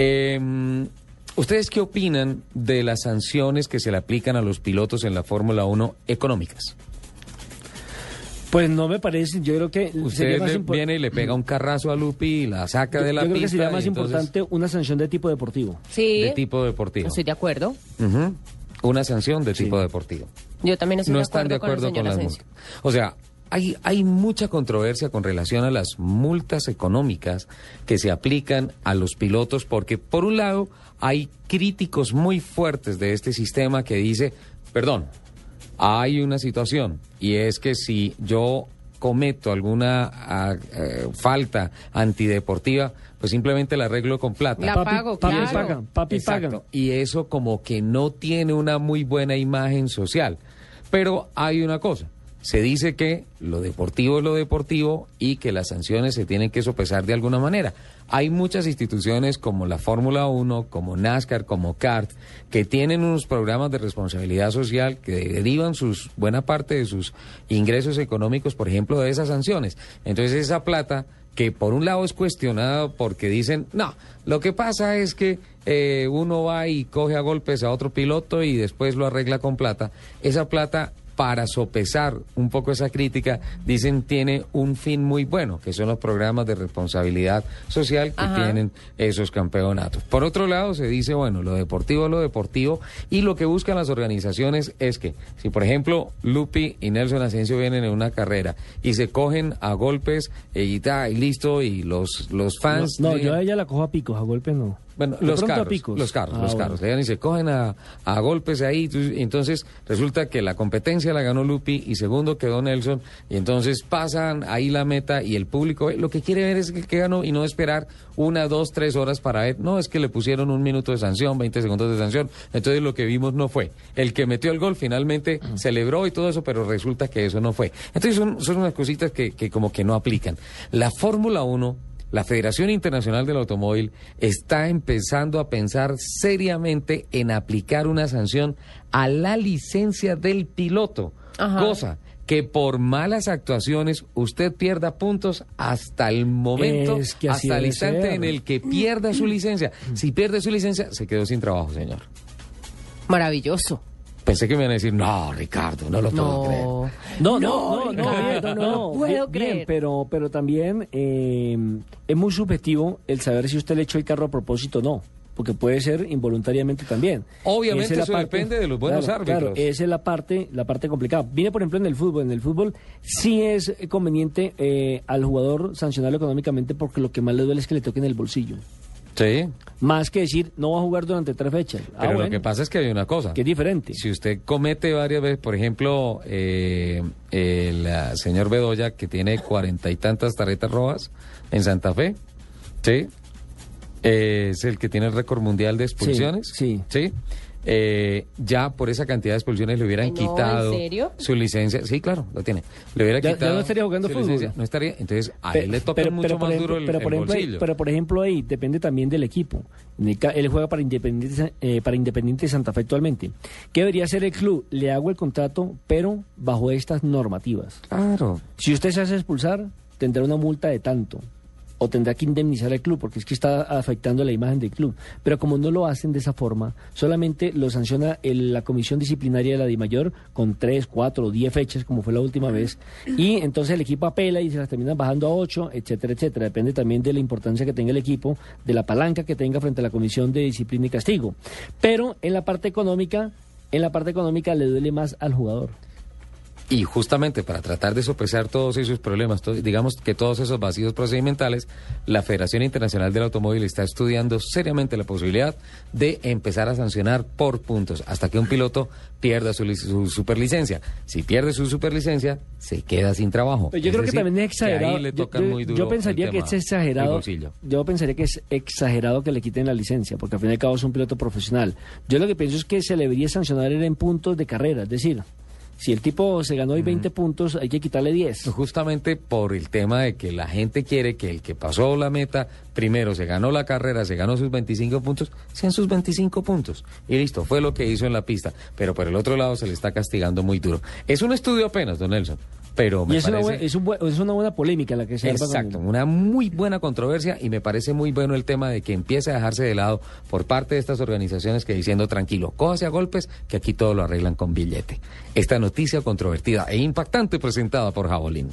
Eh, ¿Ustedes qué opinan de las sanciones que se le aplican a los pilotos en la Fórmula 1 económicas? Pues no me parece, yo creo que Usted sería más le viene y le pega un carrazo a Lupi y la saca de la yo creo pista. que sería más entonces- importante una sanción de tipo deportivo. Sí, De tipo deportivo. estoy de acuerdo. Ujú. Una sanción de tipo deportivo. Yo también estoy no de están acuerdo, de acuerdo con, con, las multas. O sea, hay, hay mucha controversia con relación a las multas económicas que se aplican a los pilotos, porque por un lado hay críticos muy fuertes de este sistema que dice, perdón, hay una situación y es que si yo cometo alguna ah, eh, falta antideportiva, pues simplemente la arreglo con plata. La papi, pago, papi claro. paga, papi Exacto. paga. Y eso como que no tiene una muy buena imagen social. Pero hay una cosa. Se dice que lo deportivo es lo deportivo y que las sanciones se tienen que sopesar de alguna manera. Hay muchas instituciones como la Fórmula 1, como NASCAR, como CART, que tienen unos programas de responsabilidad social que derivan sus buena parte de sus ingresos económicos, por ejemplo, de esas sanciones. Entonces esa plata que por un lado es cuestionado porque dicen, no, lo que pasa es que eh, uno va y coge a golpes a otro piloto y después lo arregla con plata. Esa plata, para sopesar un poco esa crítica, dicen tiene un fin muy bueno, que son los programas de responsabilidad social que Ajá. tienen esos campeonatos. Por otro lado, se dice, bueno, lo deportivo es lo deportivo y lo que buscan las organizaciones es que, si por ejemplo Lupi y Nelson Asensio vienen en una carrera y se cogen a golpes eh, y, ta, y listo, y los, los fans... No, de- yo a ella la cojo a picos, a golpes no. Bueno, los carros, los carros, Ah, los bueno. carros. Llegan y se cogen a, a golpes ahí. entonces resulta que la competencia la ganó Lupi y segundo quedó Nelson. Y entonces pasan ahí la meta y el público eh, lo que quiere ver es que, que ganó y no esperar una, dos, tres horas para ver. No, es que le pusieron un minuto de sanción, 20 segundos de sanción. Entonces lo que vimos no fue. El que metió el gol finalmente celebró y todo eso, pero resulta que eso no fue. Entonces son, son unas cositas que, que como que no aplican. La Fórmula 1 la Federación Internacional del Automóvil está empezando a pensar seriamente en aplicar una sanción a la licencia del piloto, Ajá. cosa que por malas actuaciones usted pierda puntos hasta el momento, Es que así hasta el instante ser. en el que pierda su licencia. Si pierde su licencia, se quedó sin trabajo, señor. Maravilloso. Pensé que me iban a decir, no, Ricardo, no lo puedo creer. No. No, no, no, no, puedo creer. pero, pero también eh, es muy subjetivo el saber si usted le echó el carro a propósito o no, porque puede ser involuntariamente también. Obviamente eso depende de los buenos árbitros. Claro, esa es la parte, la parte complicada. Viene, por ejemplo, en el fútbol. En el fútbol sí es conveniente eh, al jugador sancionarlo económicamente porque lo que más le duele es que le toquen el bolsillo. Sí, Más que decir, no va a jugar durante tres fechas. Ah, pero lo que pasa es que hay una cosa. que es diferente. Si usted comete varias veces, por ejemplo, eh, el ah, señor Bedoya, que tiene cuarenta y tantas tarjetas rojas en Santa Fe, ¿sí? Eh, es el que tiene el récord mundial de expulsiones. sí. ¿Sí? Eh, ya por esa cantidad de expulsiones le hubieran Ay, no, ¿en quitado serio? su licencia. Sí, claro, lo tiene. Le hubiera Ya- ya quitado no estaría jugando fútbol. licencia. No estaría. Entonces, a él le toca mucho por más ejemplo- duro el, pero el por ejemplo, ahí- pero por ejemplo ahí depende también del equipo. Él juega para Independiente, eh, para Independiente de Santa Fe actualmente. ¿Qué debería hacer el club? Le hago el contrato, pero bajo estas normativas. Claro. Si usted se hace expulsar, tendrá una multa de tanto. O tendrá que indemnizar al club, porque es que está afectando la imagen del club. Pero como no lo hacen de esa forma, solamente lo sanciona el- la comisión disciplinaria de la DIMAYOR con tres, cuatro o diez fechas, como fue la última vez. Y entonces el equipo apela y se las terminan bajando a ocho, etcétera, etcétera. Depende también de la importancia que tenga el equipo, de la palanca que tenga frente a la comisión de disciplina y castigo. Pero en la parte económica, en la parte económica le duele más al jugador. Y justamente para tratar de sopesar todos esos problemas, to- digamos que todos esos vacíos procedimentales, la Federación Internacional del Automóvil está estudiando seriamente la posibilidad de empezar a sancionar por puntos hasta que un piloto pierda su, su superlicencia. Si pierde su superlicencia, se queda sin trabajo. Pero yo creo que también es exagerado. le Yo- muy duro yo pensaría que es exagerado. Yo pensaría que es exagerado que le quiten la licencia, porque al fin y al cabo es un piloto profesional. Yo lo que pienso es que se le debería sancionar en puntos de carrera, es decir, si el tipo se ganó hoy 20 puntos, hay que quitarle 10. Justamente por el tema de que la gente quiere que el que pasó la meta, primero se ganó la carrera, se ganó sus 25 puntos, sean sus 25 puntos. Y listo, fue lo que hizo en la pista. Pero por el otro lado se le está castigando muy duro. Es un estudio apenas, don Nelson. Pero me Y es, una, parece... bue- es, un bue- es una buena polémica la que se Exacto, una muy buena controversia y me parece muy bueno el tema de que empiece a dejarse de lado por parte de estas organizaciones que diciendo tranquilo, cójase a golpes que aquí todo lo arreglan con billete. Esta noticia controvertida e impactante presentada por Jabolín.